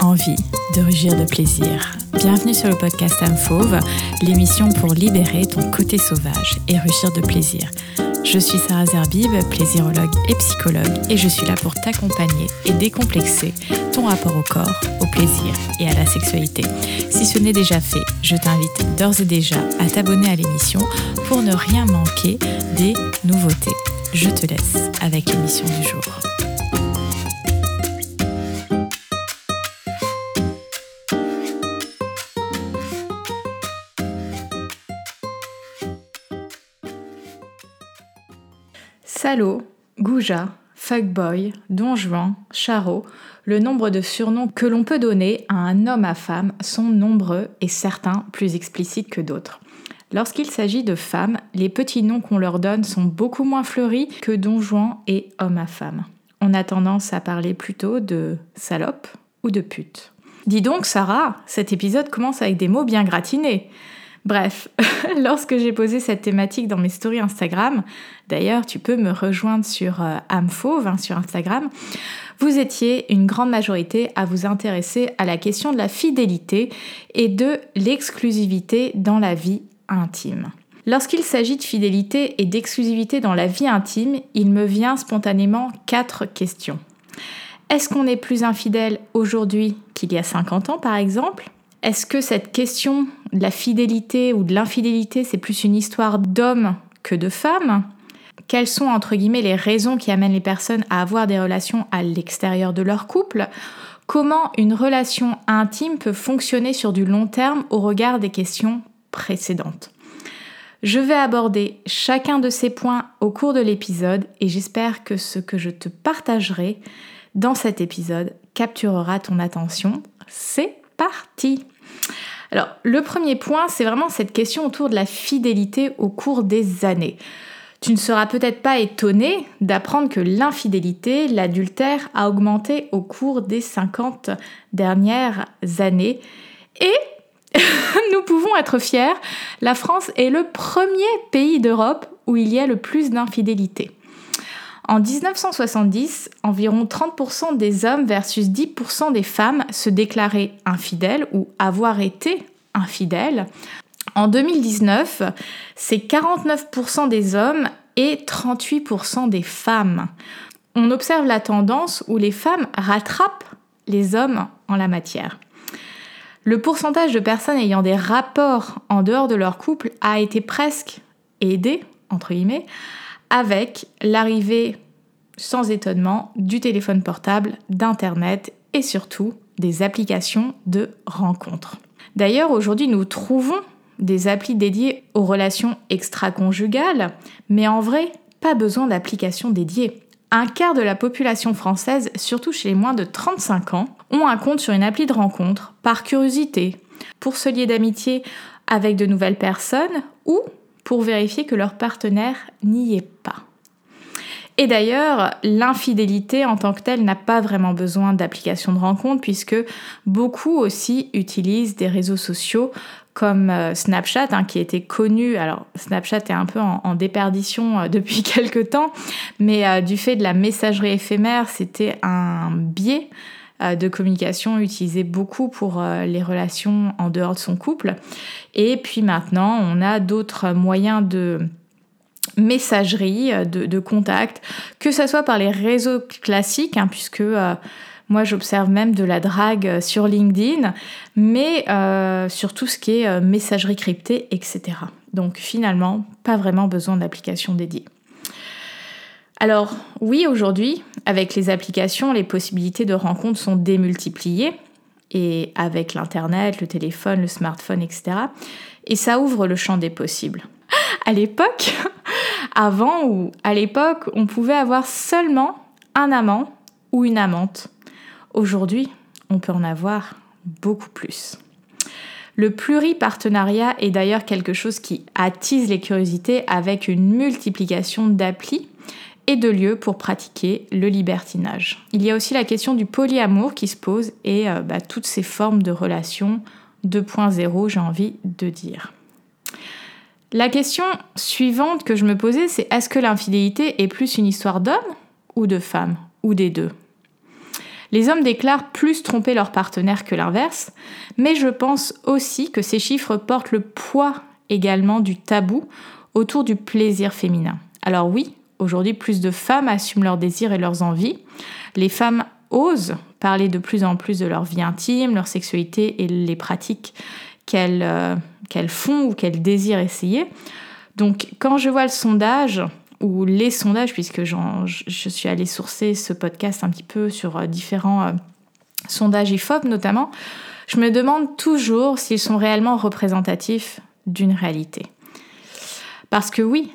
Envie de rugir de plaisir Bienvenue sur le podcast Âme Fauve, l'émission pour libérer ton côté sauvage et rugir de plaisir. Je suis Sarah Zerbib, plaisirologue et psychologue, et je suis là pour t'accompagner et décomplexer ton rapport au corps, au plaisir et à la sexualité. Si ce n'est déjà fait, je t'invite d'ores et déjà à t'abonner à l'émission pour ne rien manquer des nouveautés. Je te laisse avec l'émission du jour. Salaud, Gouja, Fuckboy, Don Juan, Charo, le nombre de surnoms que l'on peut donner à un homme à femme sont nombreux et certains plus explicites que d'autres. Lorsqu'il s'agit de femmes, les petits noms qu'on leur donne sont beaucoup moins fleuris que Don Juan et homme à femme. On a tendance à parler plutôt de salope ou de pute. Dis donc, Sarah, cet épisode commence avec des mots bien gratinés. Bref, lorsque j'ai posé cette thématique dans mes stories Instagram, d'ailleurs tu peux me rejoindre sur euh, Amfauve hein, sur Instagram, vous étiez une grande majorité à vous intéresser à la question de la fidélité et de l'exclusivité dans la vie intime. Lorsqu'il s'agit de fidélité et d'exclusivité dans la vie intime, il me vient spontanément quatre questions. Est-ce qu'on est plus infidèle aujourd'hui qu'il y a 50 ans par exemple? Est-ce que cette question de la fidélité ou de l'infidélité, c'est plus une histoire d'hommes que de femmes? Quelles sont, entre guillemets, les raisons qui amènent les personnes à avoir des relations à l'extérieur de leur couple? Comment une relation intime peut fonctionner sur du long terme au regard des questions précédentes? Je vais aborder chacun de ces points au cours de l'épisode et j'espère que ce que je te partagerai dans cet épisode capturera ton attention. C'est Alors, le premier point, c'est vraiment cette question autour de la fidélité au cours des années. Tu ne seras peut-être pas étonné d'apprendre que l'infidélité, l'adultère, a augmenté au cours des 50 dernières années. Et nous pouvons être fiers, la France est le premier pays d'Europe où il y a le plus d'infidélité. En 1970, environ 30% des hommes versus 10% des femmes se déclaraient infidèles ou avoir été infidèles. En 2019, c'est 49% des hommes et 38% des femmes. On observe la tendance où les femmes rattrapent les hommes en la matière. Le pourcentage de personnes ayant des rapports en dehors de leur couple a été presque aidé, entre guillemets, avec l'arrivée, sans étonnement, du téléphone portable, d'Internet et surtout des applications de rencontres. D'ailleurs, aujourd'hui, nous trouvons des applis dédiées aux relations extra-conjugales, mais en vrai, pas besoin d'applications dédiées. Un quart de la population française, surtout chez les moins de 35 ans, ont un compte sur une appli de rencontre par curiosité, pour se lier d'amitié avec de nouvelles personnes ou pour vérifier que leur partenaire n'y est pas. Et d'ailleurs, l'infidélité en tant que telle n'a pas vraiment besoin d'application de rencontre puisque beaucoup aussi utilisent des réseaux sociaux comme euh, Snapchat, hein, qui était connu. Alors, Snapchat est un peu en, déperdition euh, depuis quelques temps, mais euh, du fait de la messagerie éphémère, c'était un biais de communication utilisé beaucoup pour euh, les relations en dehors de son couple. Et puis maintenant, on a d'autres moyens de messagerie, euh, de, contact, que ce soit par les réseaux classiques, hein, puisque moi j'observe même de la drague sur LinkedIn, mais sur tout ce qui est messagerie cryptée, etc. Donc finalement, pas vraiment besoin d'application dédiée. Alors oui, aujourd'hui, avec les applications, les possibilités de rencontres sont démultipliées, et avec l'Internet, le téléphone, le smartphone, etc. Et ça ouvre le champ des possibles. À l'époque, avant ou à l'époque, on pouvait avoir seulement un amant ou une amante. Aujourd'hui, on peut en avoir beaucoup plus. Le pluripartenariat est d'ailleurs quelque chose qui attise les curiosités avec une multiplication d'applis et de lieux pour pratiquer le libertinage. Il y a aussi la question du polyamour qui se pose et euh, bah, toutes ces formes de relations 2.0, j'ai envie de dire. La question suivante que je me posais, c'est est-ce que l'infidélité est plus une histoire d'homme ou de femme ou des deux? Les hommes déclarent plus tromper leur partenaire que l'inverse, mais je pense aussi que ces chiffres portent le poids également du tabou autour du plaisir féminin. Alors oui, aujourd'hui plus de femmes assument leurs désirs et leurs envies. Les femmes osent parler de plus en plus de leur vie intime, leur sexualité et les pratiques qu'elles euh, font ou qu'elles désirent essayer. Donc quand je vois le sondage, ou les sondages, puisque je suis allée sourcer ce podcast un petit peu sur euh, différents euh, sondages IFOP notamment, je me demande toujours s'ils sont réellement représentatifs d'une réalité. Parce que oui,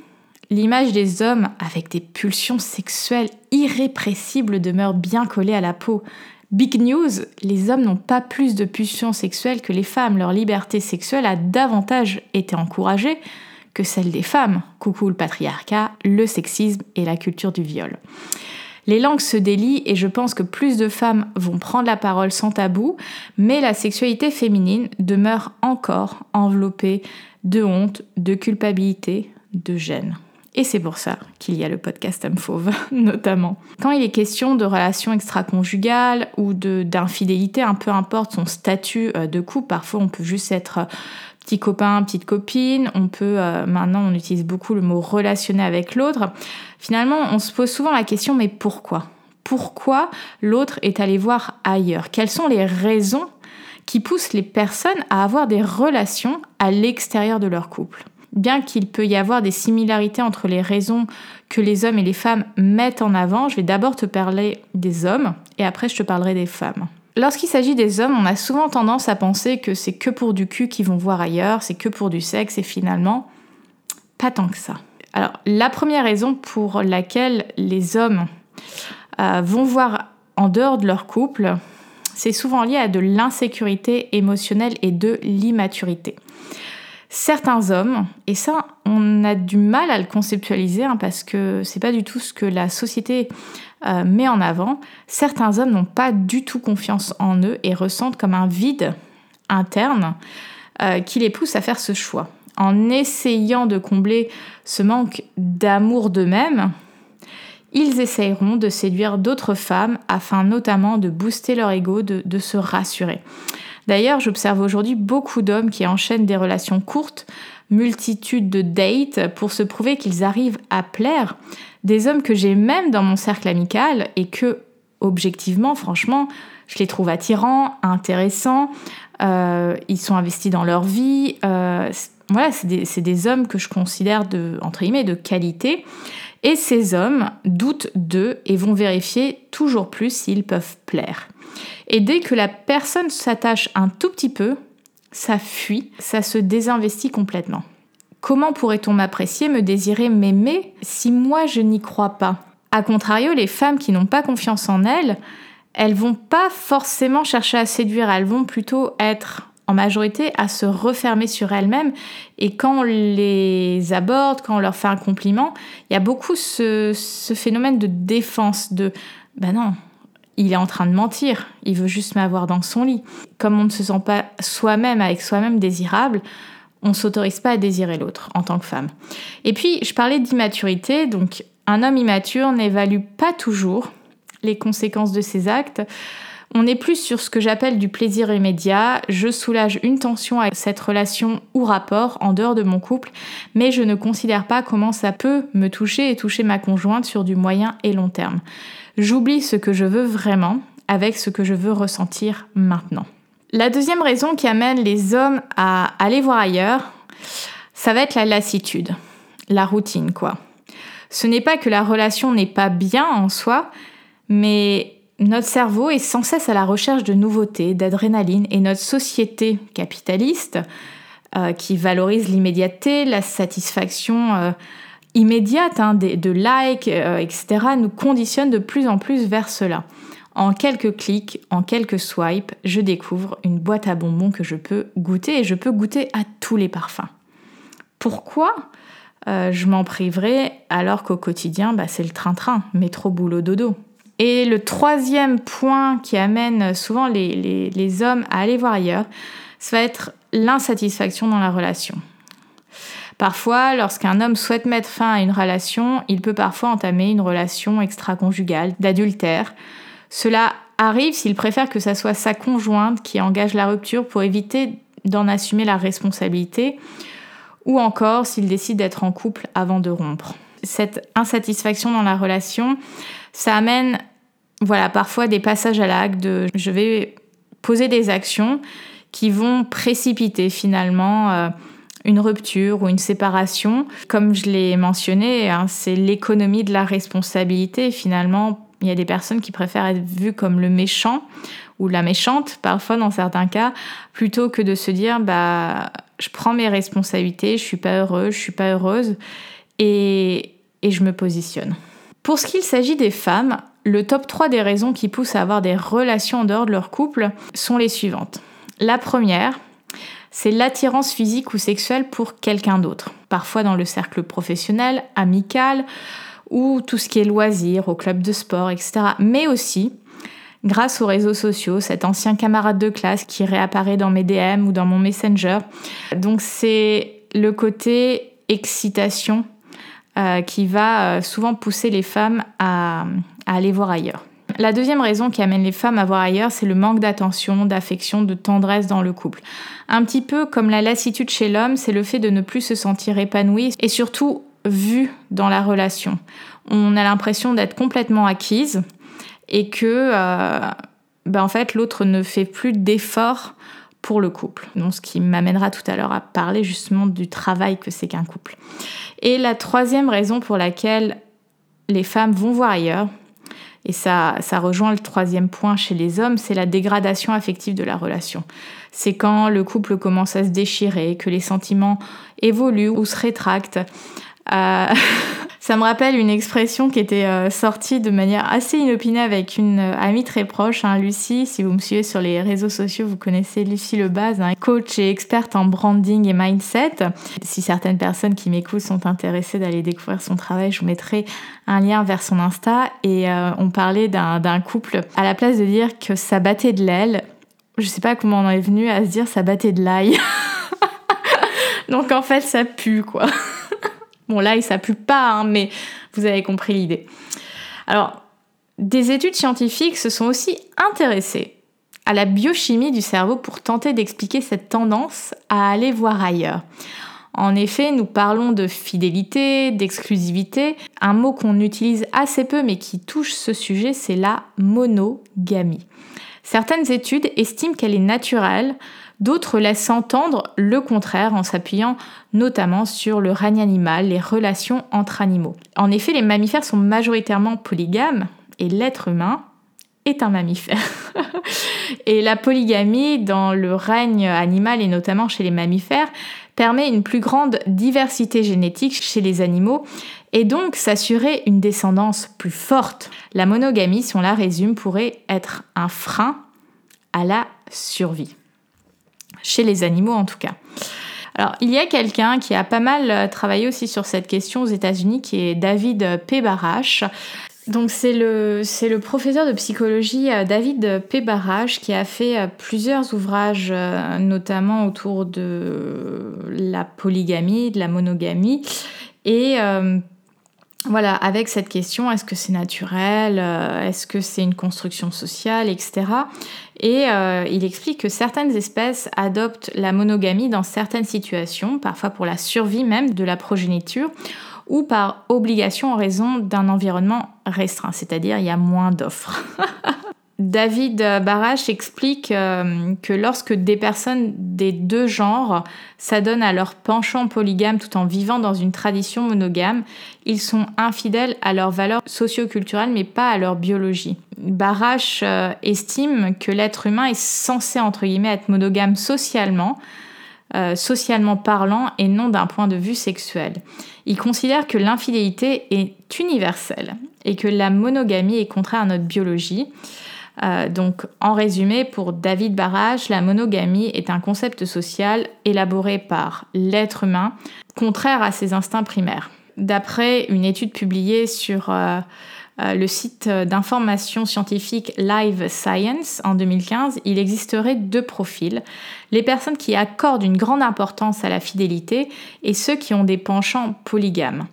l'image des hommes avec des pulsions sexuelles irrépressibles demeure bien collée à la peau. Big news, les hommes n'ont pas plus de pulsions sexuelles que les femmes. Leur liberté sexuelle a davantage été encouragée que celle des femmes. Coucou le patriarcat, le sexisme et la culture du viol. Les langues se délient et je pense que plus de femmes vont prendre la parole sans tabou, mais la sexualité féminine demeure encore enveloppée de honte, de culpabilité, de gêne. Et c'est pour ça qu'il y a le podcast Homme Fauve, notamment. Quand il est question de relations extra-conjugales ou d'infidélité, un peu importe son statut euh, de couple, parfois on peut juste être petit copain, petite copine. On peut, euh, maintenant, on utilise beaucoup le mot relationner avec l'autre. Finalement, on se pose souvent la question, mais pourquoi? Pourquoi l'autre est allé voir ailleurs? Quelles sont les raisons qui poussent les personnes à avoir des relations à l'extérieur de leur couple? Bien qu'il peut y avoir des similarités entre les raisons que les hommes et les femmes mettent en avant, je vais d'abord te parler des hommes et après je te parlerai des femmes. Lorsqu'il s'agit des hommes, on a souvent tendance à penser que c'est que pour du cul qu'ils vont voir ailleurs, c'est que pour du sexe, et finalement, pas tant que ça. Alors, la première raison pour laquelle les hommes euh, vont voir en dehors de leur couple, c'est souvent lié à de l'insécurité émotionnelle et de l'immaturité. Certains hommes, et ça, on a du mal à le conceptualiser hein, parce que c'est pas du tout ce que la société euh, met en avant, certains hommes n'ont pas du tout confiance en eux et ressentent comme un vide interne euh, qui les pousse à faire ce choix. En essayant de combler ce manque d'amour d'eux-mêmes, ils essayeront de séduire d'autres femmes afin notamment de booster leur ego, de, de se rassurer. D'ailleurs, j'observe aujourd'hui beaucoup d'hommes qui enchaînent des relations courtes, multitude de dates pour se prouver qu'ils arrivent à plaire, des hommes que j'ai même dans mon cercle amical et que, objectivement, franchement, je les trouve attirants, intéressants, euh, ils sont investis dans leur vie. Euh, voilà, c'est des, hommes que je considère de qualité. Et ces hommes doutent d'eux et vont vérifier toujours plus s'ils peuvent plaire. Et dès que la personne s'attache un tout petit peu, ça fuit, ça se désinvestit complètement. Comment pourrait-on m'apprécier, me désirer, m'aimer si moi je n'y crois pas? A contrario, les femmes qui n'ont pas confiance en elles, elles vont pas forcément chercher à séduire, elles vont plutôt être en majorité à se refermer sur elles-mêmes. Et quand on les aborde, quand on leur fait un compliment, il y a beaucoup ce, phénomène de défense, de ben non, il est en train de mentir, il veut juste m'avoir dans son lit. Comme on ne se sent pas soi-même avec soi-même désirable, on s'autorise pas à désirer l'autre en tant que femme. Et puis, je parlais d'immaturité, donc un homme immature n'évalue pas toujours les conséquences de ses actes. On est plus sur ce que j'appelle du plaisir immédiat. Je soulage une tension avec cette relation ou rapport en dehors de mon couple, mais je ne considère pas comment ça peut me toucher et toucher ma conjointe sur du moyen et long terme. J'oublie ce que je veux vraiment avec ce que je veux ressentir maintenant. La deuxième raison qui amène les hommes à aller voir ailleurs, ça va être la lassitude, la routine quoi. Ce n'est pas que la relation n'est pas bien en soi, mais notre cerveau est sans cesse à la recherche de nouveautés, d'adrénaline, et notre société capitaliste, euh, qui valorise l'immédiateté, la satisfaction euh, immédiate, hein, de, likes, euh, etc., nous conditionne de plus en plus vers cela. En quelques clics, en quelques swipes, je découvre une boîte à bonbons que je peux goûter et je peux goûter à tous les parfums. Pourquoi euh, je m'en priverai alors qu'au quotidien, bah, c'est le train-train, métro, boulot, dodo Et le troisième point qui amène souvent les, les hommes à aller voir ailleurs, ça va être l'insatisfaction dans la relation. Parfois, lorsqu'un homme souhaite mettre fin à une relation, il peut parfois entamer une relation extra-conjugale, d'adultère, cela arrive s'il préfère que ça soit sa conjointe qui engage la rupture pour éviter d'en assumer la responsabilité, ou encore s'il décide d'être en couple avant de rompre. Cette insatisfaction dans la relation, ça amène voilà, parfois des passages à l'acte de je vais poser des actions qui vont précipiter finalement euh, une rupture ou une séparation. Comme je l'ai mentionné, hein, c'est l'économie de la responsabilité. Finalement, il y a des personnes qui préfèrent être vues comme le méchant ou la méchante, parfois dans certains cas, plutôt que de se dire bah je prends mes responsabilités, je suis pas heureuse, je suis pas heureuse et, et je me positionne. Pour ce qu'il s'agit des femmes, le top 3 des raisons qui poussent à avoir des relations en dehors de leur couple sont les suivantes. La première, c'est l'attirance physique ou sexuelle pour quelqu'un d'autre, parfois dans le cercle professionnel, amical ou tout ce qui est loisirs, au club de sport, etc. Mais aussi grâce aux réseaux sociaux, cet ancien camarade de classe qui réapparaît dans mes DM ou dans mon Messenger. Donc c'est le côté excitation euh, qui va euh, souvent pousser les femmes à, aller voir ailleurs. La deuxième raison qui amène les femmes à voir ailleurs, c'est le manque d'attention, d'affection, de tendresse dans le couple. Un petit peu comme la lassitude chez l'homme, c'est le fait de ne plus se sentir épanoui et surtout vu dans la relation. On a l'impression d'être complètement acquise et que euh, ben en fait l'autre ne fait plus d'efforts pour le couple. Donc, ce qui m'amènera tout à l'heure à parler justement du travail que c'est qu'un couple. Et la troisième raison pour laquelle les femmes vont voir ailleurs, et ça, ça rejoint le troisième point chez les hommes, c'est la dégradation affective de la relation. C'est quand le couple commence à se déchirer, que les sentiments évoluent ou se rétractent. Euh, Ça me rappelle une expression qui était euh, sortie de manière assez inopinée avec une euh, amie très proche, hein, Lucie. Si vous me suivez sur les réseaux sociaux, vous connaissez Lucie Lebaz, hein, coach et experte en branding et mindset. Si certaines personnes qui m'écoutent sont intéressées d'aller découvrir son travail, je vous mettrai un lien vers son Insta. Et euh, on parlait d'un couple. À la place de dire que ça battait de l'aile, je sais pas comment on en est venu à se dire ça battait de l'ail. Donc en fait, ça pue quoi. Bon, là, ça pue pas, hein, mais vous avez compris l'idée. Alors, des études scientifiques se sont aussi intéressées à la biochimie du cerveau pour tenter d'expliquer cette tendance à aller voir ailleurs. En effet, nous parlons de fidélité, d'exclusivité. Un mot qu'on utilise assez peu mais qui touche ce sujet, c'est la monogamie. Certaines études estiment qu'elle est naturelle, D'autres laissent entendre le contraire en s'appuyant notamment sur le règne animal, les relations entre animaux. En effet, les mammifères sont majoritairement polygames et l'être humain est un mammifère. et la polygamie dans le règne animal et notamment chez les mammifères permet une plus grande diversité génétique chez les animaux et donc s'assurer une descendance plus forte. La monogamie, si on la résume, pourrait être un frein à la survie chez les animaux en tout cas. Alors, il y a quelqu'un qui a pas mal euh, travaillé aussi sur cette question aux États-Unis, qui est David P. Donc, c'est le, professeur de psychologie euh, David P. Qui a fait euh, plusieurs ouvrages, notamment autour de la polygamie, de la monogamie. Et voilà, avec cette question, est-ce que c'est naturel, euh, est-ce que c'est une construction sociale, etc. Et euh, il explique que certaines espèces adoptent la monogamie dans certaines situations, parfois pour la survie même de la progéniture, ou par obligation en raison d'un environnement restreint, c'est-à-dire il y a moins d'offres. David Barash explique euh, que lorsque des personnes des deux genres s'adonnent à leur penchant polygame tout en vivant dans une tradition monogame, ils sont infidèles à leurs valeurs socioculturelles mais pas à leur biologie. Barash euh, estime que l'être humain est censé être monogame socialement, euh, socialement parlant et non d'un point de vue sexuel. Il considère que l'infidélité est universelle et que la monogamie est contraire à notre biologie. Euh, donc, en résumé, pour David Barrage, la monogamie est un concept social élaboré par l'être humain, contraire à ses instincts primaires. D'après une étude publiée sur euh, euh, le site d'information scientifique Live Science en 2015, il existerait deux profils. Les personnes qui accordent une grande importance à la fidélité et ceux qui ont des penchants polygames.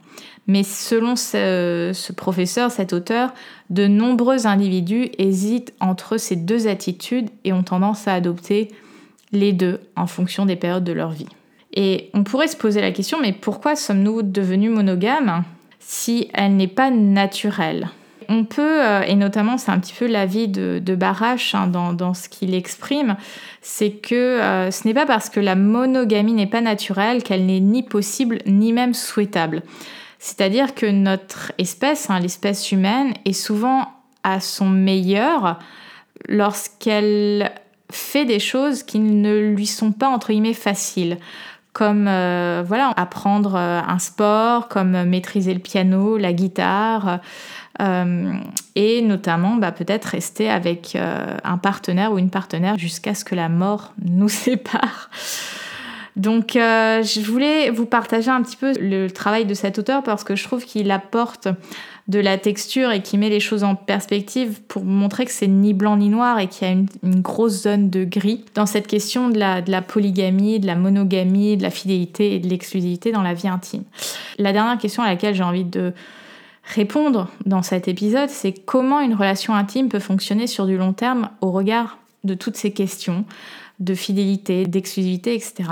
Mais selon ce, professeur, cet auteur, de nombreux individus hésitent entre ces deux attitudes et ont tendance à adopter les deux en fonction des périodes de leur vie. Et on pourrait se poser la question, mais pourquoi sommes-nous devenus monogames si elle n'est pas naturelle? On peut, euh, et notamment c'est un petit peu l'avis de, de Barache hein, dans, ce qu'il exprime, c'est que euh, ce n'est pas parce que la monogamie n'est pas naturelle qu'elle n'est ni possible ni même souhaitable. C'est-à-dire que notre espèce, hein, l'espèce humaine, est souvent à son meilleur lorsqu'elle fait des choses qui ne lui sont pas entre guillemets faciles comme euh, voilà apprendre un sport, comme maîtriser le piano, la guitare, euh, et notamment bah, peut-être rester avec euh, un partenaire ou une partenaire jusqu'à ce que la mort nous sépare. Donc euh, je voulais vous partager un petit peu le travail de cet auteur parce que je trouve qu'il apporte de la texture et qui met les choses en perspective pour montrer que c'est ni blanc ni noir et qu'il y a une, grosse zone de gris dans cette question de la, de la polygamie, de la monogamie, de la fidélité et de l'exclusivité dans la vie intime. La dernière question à laquelle j'ai envie de, répondre dans cet épisode, c'est comment une relation intime peut fonctionner sur du long terme au regard de toutes ces questions de fidélité, d'exclusivité, etc.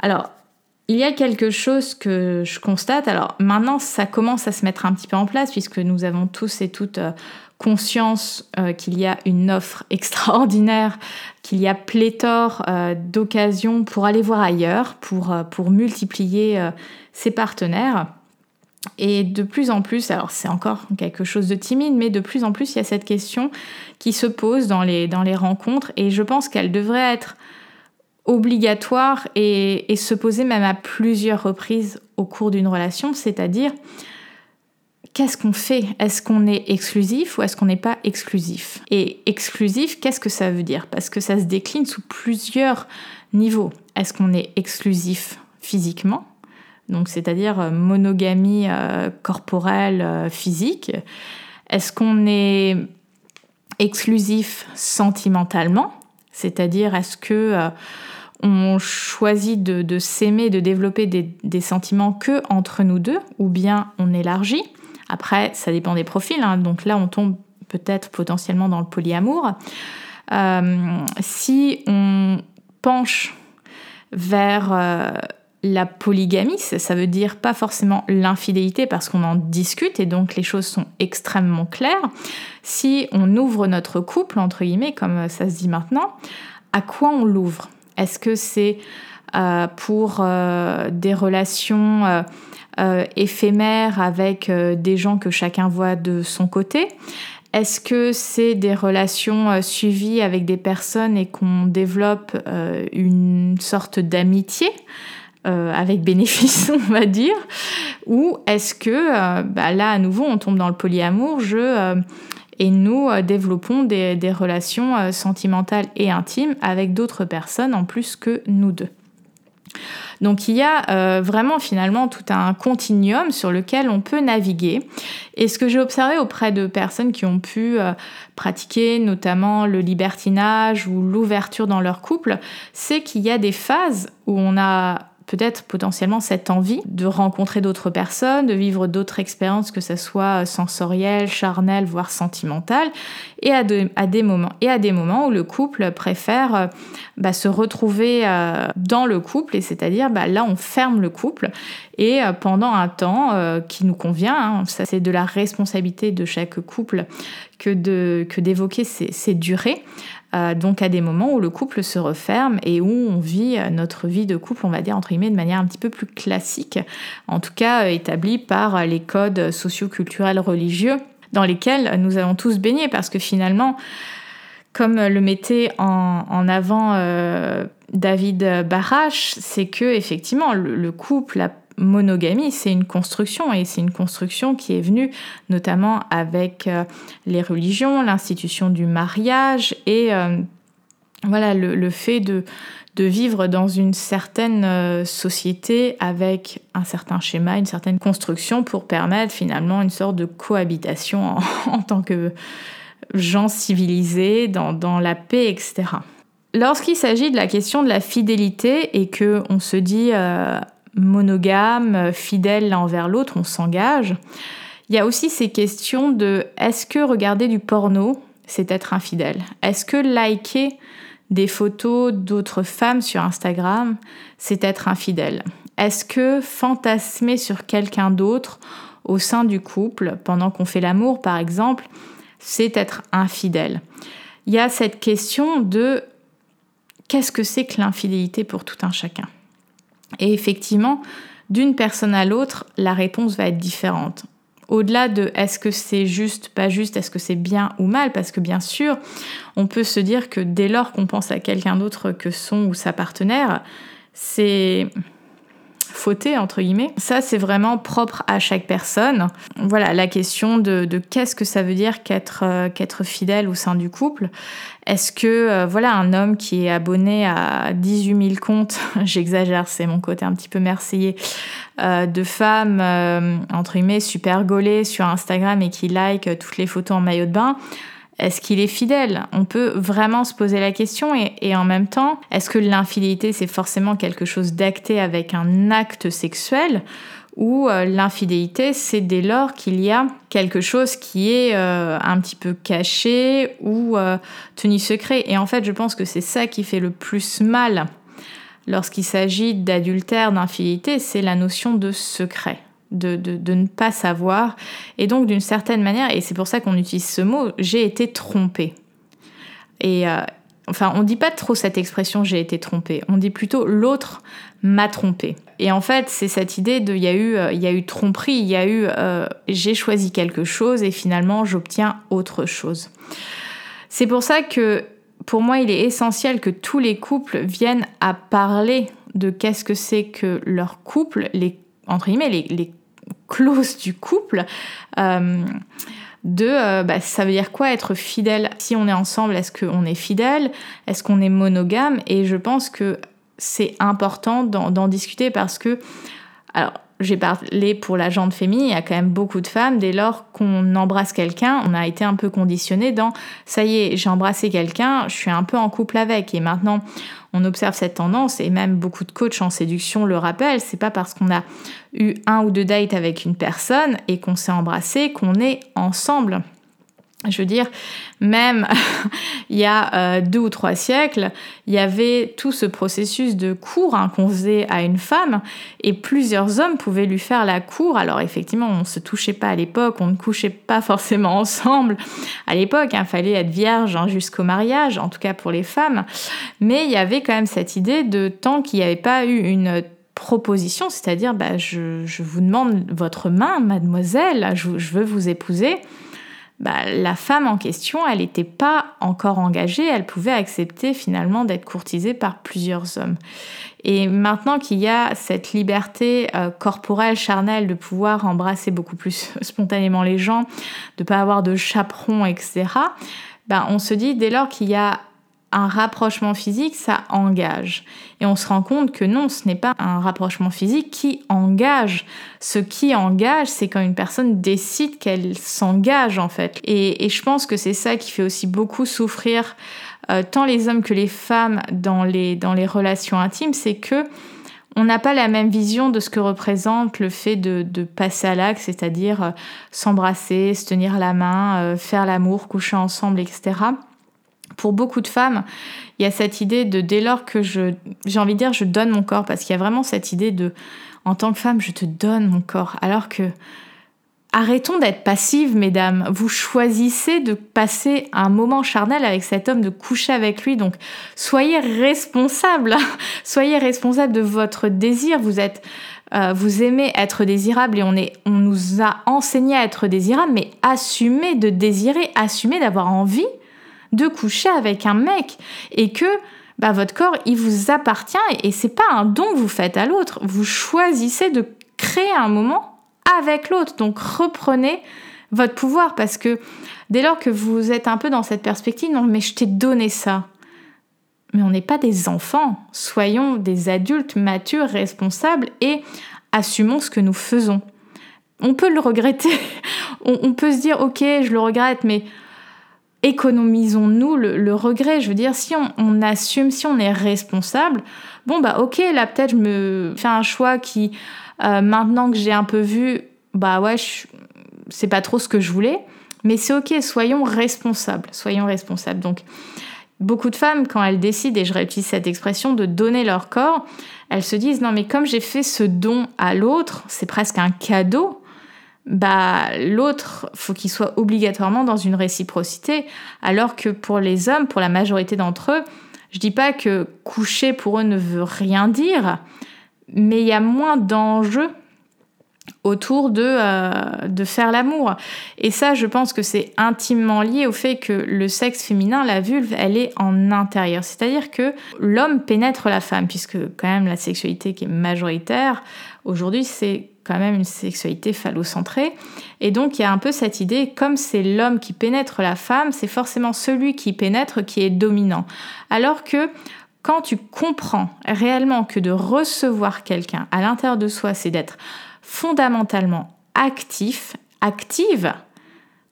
Alors, il y a quelque chose que je constate. Alors maintenant, ça commence à se mettre un petit peu en place puisque nous avons tous et toutes euh, conscience euh, qu'il y a une offre extraordinaire, qu'il y a pléthore euh, d'occasions pour aller voir ailleurs, pour, pour multiplier ses partenaires. Et de plus en plus, alors c'est encore quelque chose de timide, mais de plus en plus, il y a cette question qui se pose dans les, dans les rencontres et je pense qu'elle devrait être obligatoire et, se poser même à plusieurs reprises au cours d'une relation, c'est-à-dire qu'est-ce qu'on fait? Est-ce qu'on est exclusif ou est-ce qu'on n'est pas exclusif? Et exclusif, qu'est-ce que ça veut dire? Parce que ça se décline sous plusieurs niveaux. Est-ce qu'on est exclusif physiquement? Donc c'est-à-dire euh, monogamie euh, corporelle euh, physique. Est-ce qu'on est exclusif sentimentalement? C'est-à-dire est-ce que on choisit de, s'aimer, de développer des, sentiments que entre nous deux, ou bien on élargit Après, ça dépend des profils. Hein. donc là, on tombe peut-être potentiellement dans le polyamour. si on penche vers la polygamie, ça veut dire pas forcément l'infidélité parce qu'on en discute et donc les choses sont extrêmement claires. Si on ouvre notre couple, entre guillemets, comme ça se dit maintenant, à quoi on l'ouvre? Est-ce que c'est euh, pour euh, des relations euh, éphémères avec des gens que chacun voit de son côté? Est-ce que c'est des relations suivies avec des personnes et qu'on développe une sorte d'amitié avec bénéfice, on va dire? Ou est-ce que, bah, là, à nouveau, on tombe dans le polyamour, je, et nous développons des, relations sentimentales et intimes avec d'autres personnes en plus que nous deux donc il y a vraiment finalement tout un continuum sur lequel on peut naviguer. Et ce que j'ai observé auprès de personnes qui ont pu pratiquer notamment le libertinage ou l'ouverture dans leur couple, c'est qu'il y a des phases où on a peut-être potentiellement cette envie de rencontrer d'autres personnes, de vivre d'autres expériences, que ce soit sensorielles, charnelles, voire sentimentales, et à, des moments et à des moments où le couple préfère euh, bah, se retrouver euh, dans le couple, et c'est-à-dire bah, là on ferme le couple et euh, pendant un temps qui nous convient, hein, ça c'est de la responsabilité de chaque couple que d'évoquer ces durées. Euh, donc à des moments où le couple se referme et où on vit euh, notre vie de couple, on va dire entre guillemets, de manière un petit peu plus classique, en tout cas euh, établie par les codes socio-culturels religieux dans lesquels nous avons tous baigné, parce que finalement, comme le mettait en, avant David Barache, c'est que effectivement le, couple, a monogamie, c'est une construction et c'est une construction qui est venue notamment avec euh, les religions, l'institution du mariage et euh, voilà le, fait de, vivre dans une certaine euh, société avec un certain schéma, une certaine construction pour permettre finalement une sorte de cohabitation en, tant que gens civilisés, dans, dans la paix, etc. Lorsqu'il s'agit de la question de la fidélité et que on se dit monogame, fidèle l'un envers l'autre, on s'engage. Il y a aussi ces questions de est-ce que regarder du porno, c'est être infidèle? Est-ce que liker des photos d'autres femmes sur Instagram, c'est être infidèle? Est-ce que fantasmer sur quelqu'un d'autre au sein du couple, pendant qu'on fait l'amour par exemple, c'est être infidèle? Il y a cette question de qu'est-ce que c'est que l'infidélité pour tout un chacun? Et effectivement, d'une personne à l'autre, la réponse va être différente. Au-delà de est-ce que c'est juste, pas juste, est-ce que c'est bien ou mal, parce que bien sûr, on peut se dire que dès lors qu'on pense à quelqu'un d'autre que son ou sa partenaire, c'est fauté entre guillemets. Ça, c'est vraiment propre à chaque personne. Voilà, la question de, qu'est-ce que ça veut dire qu'être euh, fidèle au sein du couple? Est-ce que euh, voilà un homme qui est abonné à 18 000 comptes, j'exagère, c'est mon côté un petit peu merceillais, euh, de femmes entre guillemets super gaulées sur Instagram et qui like toutes les photos en maillot de bain est-ce qu'il est fidèle? On peut vraiment se poser la question et, en même temps, est-ce que l'infidélité c'est forcément quelque chose d'acté avec un acte sexuel ou euh, l'infidélité c'est dès lors qu'il y a quelque chose qui est euh, un petit peu caché ou euh, tenu secret? Et en fait, je pense que c'est ça qui fait le plus mal lorsqu'il s'agit d'adultère, d'infidélité, c'est la notion de secret de, ne pas savoir. Et donc, d'une certaine manière, et c'est pour ça qu'on utilise ce mot, j'ai été trompée. Et euh, enfin, on dit pas trop cette expression j'ai été trompée, on dit plutôt l'autre m'a trompée. Et en fait, c'est cette idée de il y a eu, euh, il y a eu tromperie, il y a eu euh, j'ai choisi quelque chose et finalement j'obtiens autre chose. C'est pour ça que pour moi, il est essentiel que tous les couples viennent à parler de qu'est-ce que c'est que leur couple, les entre guillemets, les, les clauses du couple. Euh, de euh, bah, ça veut dire quoi être fidèle? Si on est ensemble, est-ce qu'on est fidèle? Est-ce qu'on est monogame? Et je pense que c'est important d'en discuter parce que, alors, j'ai parlé pour la jante féminine, il y a quand même beaucoup de femmes, dès lors qu'on embrasse quelqu'un, on a été un peu conditionné dans ça y est, j'ai embrassé quelqu'un, je suis un peu en couple avec. Et maintenant, on observe cette tendance, et même beaucoup de coachs en séduction le rappellent, c'est pas parce qu'on a eu un ou deux dates avec une personne et qu'on s'est embrassé qu'on est ensemble. Je veux dire, même il y a euh, deux ou trois siècles, il y avait tout ce processus de cour hein, qu'on faisait à une femme et plusieurs hommes pouvaient lui faire la cour. Alors effectivement, on ne se touchait pas à l'époque, on ne couchait pas forcément ensemble. À l'époque, il fallait être vierge hein, jusqu'au mariage, en tout cas pour les femmes. Mais il y avait quand même cette idée de tant qu'il n'y avait pas eu une proposition, c'est-à-dire bah, je, vous demande votre main, mademoiselle, je veux vous épouser bah, la femme en question, elle n'était pas encore engagée, elle pouvait accepter finalement d'être courtisée par plusieurs hommes. Et maintenant qu'il y a cette liberté euh, corporelle, charnelle, de pouvoir embrasser beaucoup plus spontanément les gens, de pas avoir de chaperon, etc., bah, on se dit dès lors qu'il y a un rapprochement physique, ça engage. Et on se rend compte que non, ce n'est pas un rapprochement physique qui engage. Ce qui engage, c'est quand une personne décide qu'elle s'engage en fait. Et, je pense que c'est ça qui fait aussi beaucoup souffrir euh, tant les hommes que les femmes dans les, dans les relations intimes, c'est que on n'a pas la même vision de ce que représente le fait de, passer à l'acte, c'est-à-dire euh, s'embrasser, se tenir la main, euh, faire l'amour, coucher ensemble, etc pour beaucoup de femmes, il y a cette idée de dès lors que je, j'ai envie de dire, je donne mon corps, parce qu'il y a vraiment cette idée de, en tant que femme, je te donne mon corps, alors que arrêtons d'être passives, mesdames. Vous choisissez de passer un moment charnel avec cet homme, de coucher avec lui, donc soyez responsables, soyez responsables de votre désir. Vous êtes euh, vous aimez être désirable et on, on nous a enseigné à être désirable, mais assumez de désirer, assumez d'avoir envie de coucher avec un mec et que bah, votre corps, il vous appartient et, c'est pas un don que vous faites à l'autre. Vous choisissez de créer un moment avec l'autre. Donc reprenez votre pouvoir parce que dès lors que vous êtes un peu dans cette perspective, non mais je t'ai donné ça. Mais on n'est pas des enfants, soyons des adultes matures, responsables et assumons ce que nous faisons. On peut le regretter, on, on peut se dire ok je le regrette mais économisons-nous le, regret. Je veux dire, si on, assume, si on est responsable, bon bah ok, là peut-être je me fais un choix qui, euh, maintenant que j'ai un peu vu, bah ouais, c'est pas trop ce que je voulais, mais c'est ok, soyons responsables, soyons responsables. Donc, beaucoup de femmes, quand elles décident, et je réutilise cette expression, de donner leur corps, elles se disent non mais comme j'ai fait ce don à l'autre, c'est presque un cadeau, bah l'autre faut qu'il soit obligatoirement dans une réciprocité alors que pour les hommes pour la majorité d'entre eux je dis pas que coucher pour eux ne veut rien dire mais il y a moins d'enjeux autour de, euh, de faire l'amour. Et ça, je pense que c'est intimement lié au fait que le sexe féminin, la vulve, elle est en intérieur. C'est-à-dire que l'homme pénètre la femme, puisque quand même la sexualité qui est majoritaire, aujourd'hui, c'est quand même une sexualité phallocentrée. Et donc il y a un peu cette idée, comme c'est l'homme qui pénètre la femme, c'est forcément celui qui pénètre qui est dominant. Alors que quand tu comprends réellement que de recevoir quelqu'un à l'intérieur de soi, c'est d'être fondamentalement actif, active,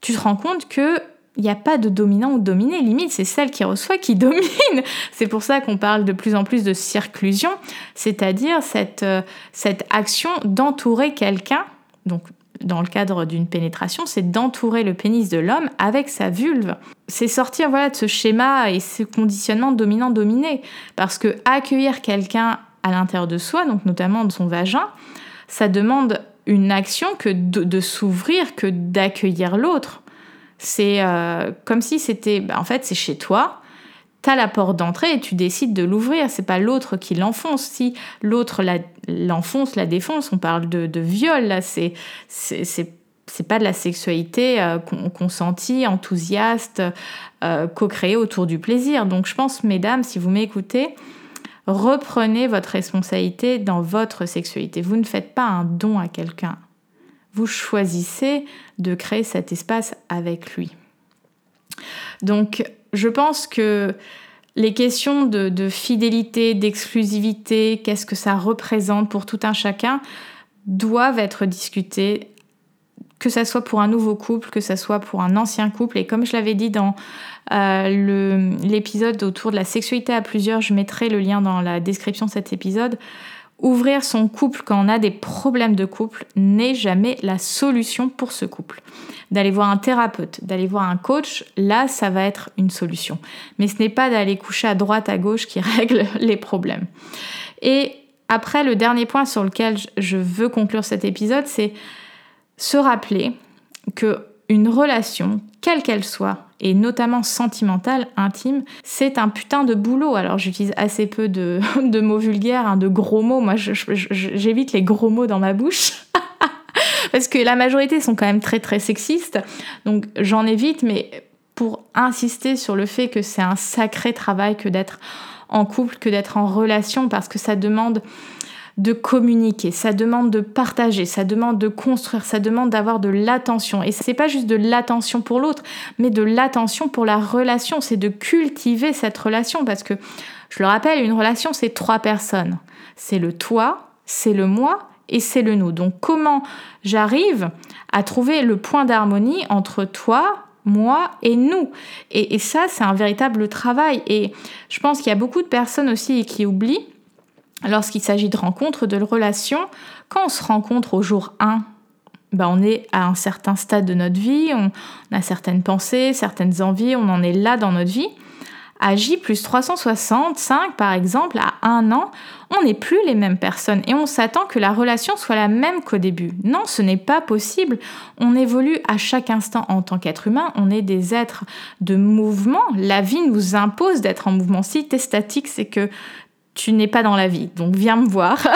tu te rends compte que il n'y a pas de dominant ou dominé, limite c'est celle qui reçoit qui domine. C'est pour ça qu'on parle de plus en plus de circlusion, c'est-à-dire cette, euh, cette action d'entourer quelqu'un, donc dans le cadre d'une pénétration, c'est d'entourer le pénis de l'homme avec sa vulve. C'est sortir voilà de ce schéma et ce conditionnement dominant-dominé, parce que accueillir quelqu'un à l'intérieur de soi, donc notamment de son vagin, ça demande une action que de s'ouvrir, que d'accueillir l'autre. C'est euh, comme si c'était, bah, en fait, c'est chez toi. tu as la porte d'entrée et tu décides de l'ouvrir. C'est pas l'autre qui l'enfonce. Si l'autre l'enfonce, la, défonce, on parle de, viol. Là, c'est c'est pas de la sexualité euh, consentie, enthousiaste, euh, co-créée autour du plaisir. Donc je pense, mesdames, si vous m'écoutez, reprenez votre responsabilité dans votre sexualité. Vous ne faites pas un don à quelqu'un vous choisissez de créer cet espace avec lui. Donc, je pense que les questions de, fidélité, d'exclusivité, qu'est-ce que ça représente pour tout un chacun, doivent être discutées, que ça soit pour un nouveau couple, que ça soit pour un ancien couple. Et comme je l'avais dit dans euh, l'épisode autour de la sexualité à plusieurs, je mettrai le lien dans la description de cet épisode. Ouvrir son couple quand on a des problèmes de couple n'est jamais la solution pour ce couple. D'aller voir un thérapeute, d'aller voir un coach, là, ça va être une solution. Mais ce n'est pas d'aller coucher à droite, à gauche qui règle les problèmes. Et après, le dernier point sur lequel je veux conclure cet épisode, c'est se rappeler que une relation, quelle qu'elle soit, et notamment sentimentale, intime, c'est un putain de boulot. Alors j'utilise assez peu de, mots vulgaires, hein, de gros mots. Moi, j'évite les gros mots dans ma bouche. Parce que la majorité sont quand même très très sexistes. Donc j'en évite, mais pour insister sur le fait que c'est un sacré travail que d'être en couple, que d'être en relation, parce que ça demande de communiquer, ça demande de partager, ça demande de construire, ça demande d'avoir de l'attention. Et c'est pas juste de l'attention pour l'autre, mais de l'attention pour la relation. C'est de cultiver cette relation parce que, je le rappelle, une relation, c'est trois personnes. C'est le toi, c'est le moi et c'est le nous. Donc comment j'arrive à trouver le point d'harmonie entre toi, moi et nous? Et, et ça, c'est un véritable travail. Et je pense qu'il y a beaucoup de personnes aussi qui oublient lorsqu'il s'agit de rencontres, de relations, quand on se rencontre au jour 1, ben on est à un certain stade de notre vie, on a certaines pensées, certaines envies, on en est là dans notre vie. À J plus 365, par exemple, à un an, on n'est plus les mêmes personnes et on s'attend que la relation soit la même qu'au début. Non, ce n'est pas possible. On évolue à chaque instant en tant qu'être humain, on est des êtres de mouvement. La vie nous impose d'être en mouvement. Si tu es statique, c'est que tu n'es pas dans la vie, donc viens me voir.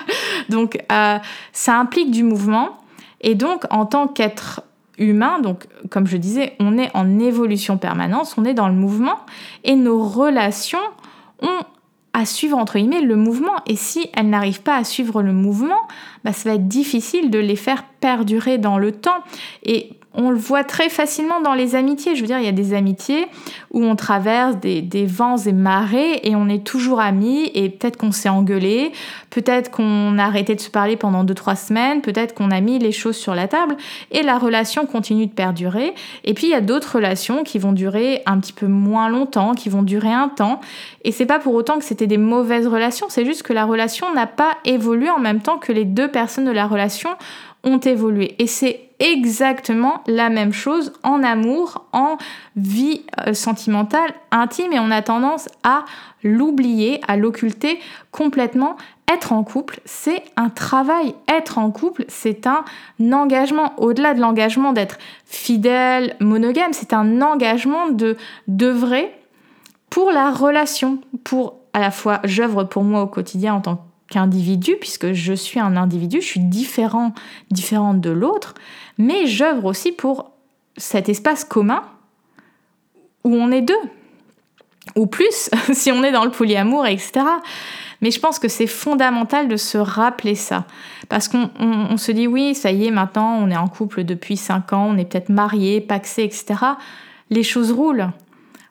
donc euh, ça implique du mouvement. Et donc en tant qu'être humain, donc comme je disais, on est en évolution permanente, on est dans le mouvement. Et nos relations ont à suivre entre guillemets le mouvement. Et si elles n'arrivent pas à suivre le mouvement, bah, ça va être difficile de les faire perdurer dans le temps. Et on le voit très facilement dans les amitiés. Je veux dire, il y a des amitiés où on traverse des, vents et marées et on est toujours amis et peut-être qu'on s'est engueulé, peut-être qu'on a arrêté de se parler pendant deux, trois semaines, peut-être qu'on a mis les choses sur la table et la relation continue de perdurer. Et puis il y a d'autres relations qui vont durer un petit peu moins longtemps, qui vont durer un temps. Et c'est pas pour autant que c'était des mauvaises relations, c'est juste que la relation n'a pas évolué en même temps que les deux personnes de la relation ont évolué. Et c'est exactement la même chose en amour, en vie euh, sentimentale, intime, et on a tendance à l'oublier, à l'occulter complètement. Être en couple, c'est un travail. Être en couple, c'est un engagement. Au-delà de l'engagement d'être fidèle, monogame, c'est un engagement de d'œuvrer pour la relation, pour à la fois j'œuvre pour moi au quotidien en tant qu'individu, puisque je suis un individu, je suis différent, différente de l'autre, mais j'œuvre aussi pour cet espace commun où on est deux, ou plus, si on est dans le polyamour, etc. Mais je pense que c'est fondamental de se rappeler ça. Parce qu'on se dit, oui, ça y est, maintenant, on est en couple depuis 5 ans, on est peut-être marié, paxé, etc. Les choses roulent.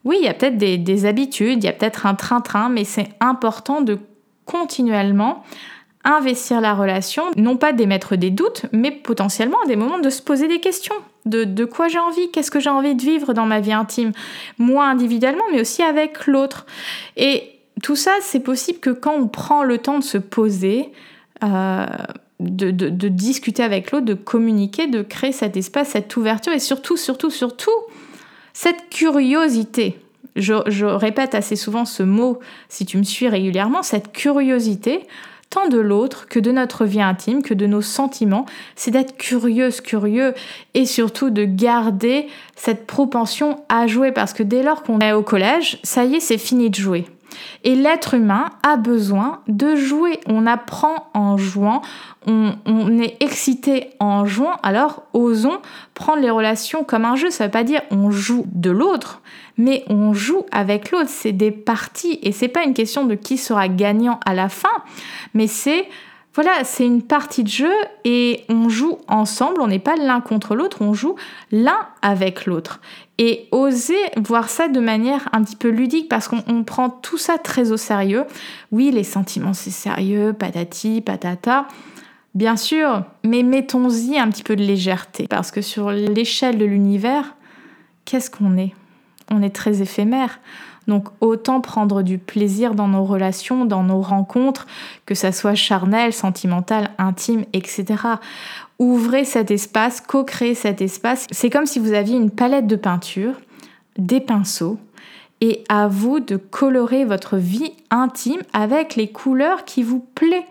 Oui, il y a peut-être des, des habitudes, il y a peut-être un train-train, mais c'est important de continuellement investir la relation, non pas d'émettre des doutes, mais potentiellement à des moments de se poser des questions. De, de quoi j'ai envie, qu'est-ce que j'ai envie de vivre dans ma vie intime, moi individuellement, mais aussi avec l'autre. Et tout ça, c'est possible que quand on prend le temps de se poser, euh, de, de, de, discuter avec l'autre, de communiquer, de créer cet espace, cette ouverture et surtout, surtout, surtout, cette curiosité je, répète assez souvent ce mot, si tu me suis régulièrement, cette curiosité, tant de l'autre que de notre vie intime, que de nos sentiments, c'est d'être curieuse, curieux et surtout de garder cette propension à jouer parce que dès lors qu'on est au collège, ça y est, c'est fini de jouer. Et l'être humain a besoin de jouer. On apprend en jouant, on, est excité en jouant, alors osons prendre les relations comme un jeu. Ça ne veut pas dire on joue de l'autre, mais on joue avec l'autre. C'est des parties et c'est pas une question de qui sera gagnant à la fin, mais c'est voilà, c'est une partie de jeu et on joue ensemble, on n'est pas l'un contre l'autre, on joue l'un avec l'autre. Et oser voir ça de manière un petit peu ludique parce qu'on prend tout ça très au sérieux. Oui, les sentiments c'est sérieux, patati, patata. Bien sûr, mais mettons-y un petit peu de légèreté parce que sur l'échelle de l'univers, qu'est-ce qu'on est? On est très éphémère. Donc autant prendre du plaisir dans nos relations, dans nos rencontres, que ça soit charnel, sentimental, intime, etc. Ouvrez cet espace, co-créez cet espace. C'est comme si vous aviez une palette de peinture, des pinceaux, et à vous de colorer votre vie intime avec les couleurs qui vous plaisent.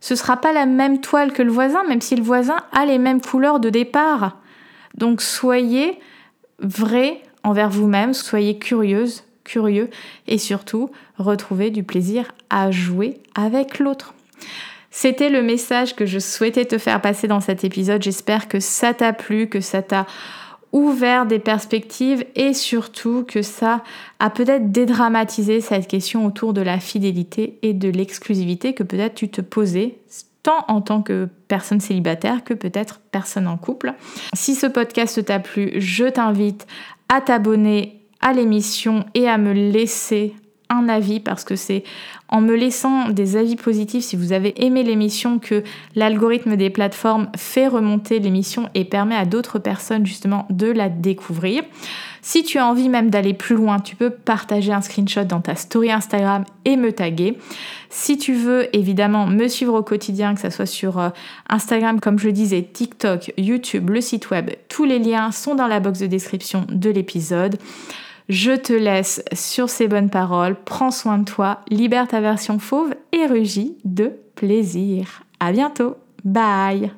Ce ne sera pas la même toile que le voisin, même si le voisin a les mêmes couleurs de départ. Donc soyez vrai envers vous-même, soyez curieuse, curieux et surtout retrouver du plaisir à jouer avec l'autre. C'était le message que je souhaitais te faire passer dans cet épisode. J'espère que ça t'a plu, que ça t'a ouvert des perspectives et surtout que ça a peut-être dédramatisé cette question autour de la fidélité et de l'exclusivité que peut-être tu te posais tant en tant que personne célibataire que peut-être personne en couple. Si ce podcast t'a plu, je t'invite à t'abonner à l'émission et à me laisser un avis parce que c'est en me laissant des avis positifs si vous avez aimé l'émission que l'algorithme des plateformes fait remonter l'émission et permet à d'autres personnes justement de la découvrir. Si tu as envie même d'aller plus loin, tu peux partager un screenshot dans ta story Instagram et me taguer. Si tu veux évidemment me suivre au quotidien, que ce soit sur euh, Instagram comme je disais, TikTok, YouTube, le site web, tous les liens sont dans la box de description de l'épisode. Je te laisse sur ces bonnes paroles. Prends soin de toi, libère ta version fauve et rugis de plaisir. À bientôt. Bye.